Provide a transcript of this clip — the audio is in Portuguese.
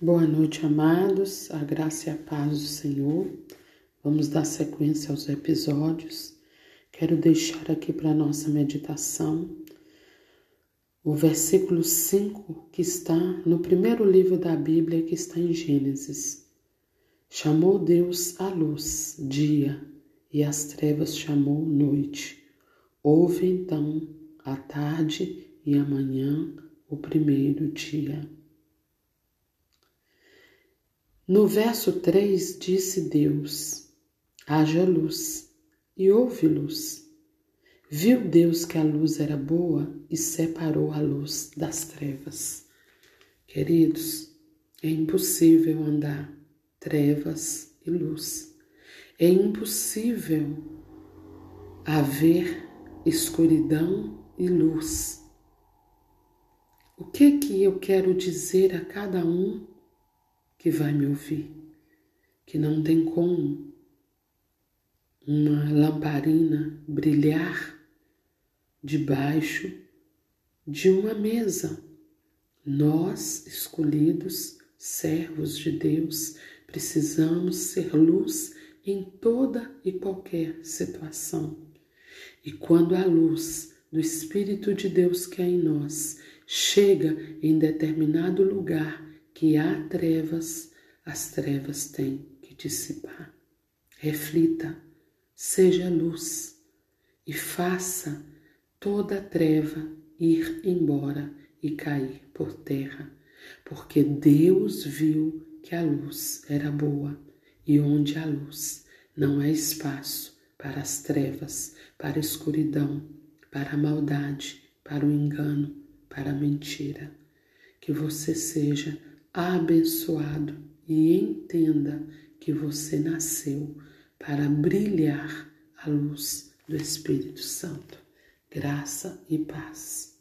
Boa noite, amados, a graça e a paz do Senhor. Vamos dar sequência aos episódios. Quero deixar aqui para nossa meditação o versículo 5 que está no primeiro livro da Bíblia, que está em Gênesis. Chamou Deus a luz, dia, e as trevas chamou noite. Houve então a tarde e amanhã o primeiro dia. No verso 3 disse Deus: haja luz, e houve luz. Viu Deus que a luz era boa e separou a luz das trevas. Queridos, é impossível andar trevas e luz. É impossível haver escuridão e luz. O que que eu quero dizer a cada um que vai me ouvir, que não tem como uma lamparina brilhar debaixo de uma mesa. Nós, escolhidos, servos de Deus, precisamos ser luz em toda e qualquer situação. E quando a luz do Espírito de Deus que é em nós chega em determinado lugar que há trevas, as trevas têm que dissipar. Reflita, seja luz e faça toda treva ir embora e cair por terra, porque Deus viu que a luz era boa e onde há luz não há espaço para as trevas, para a escuridão, para a maldade, para o engano, para a mentira. Que você seja abençoado e entenda que você nasceu para brilhar a luz do Espírito Santo. Graça e paz.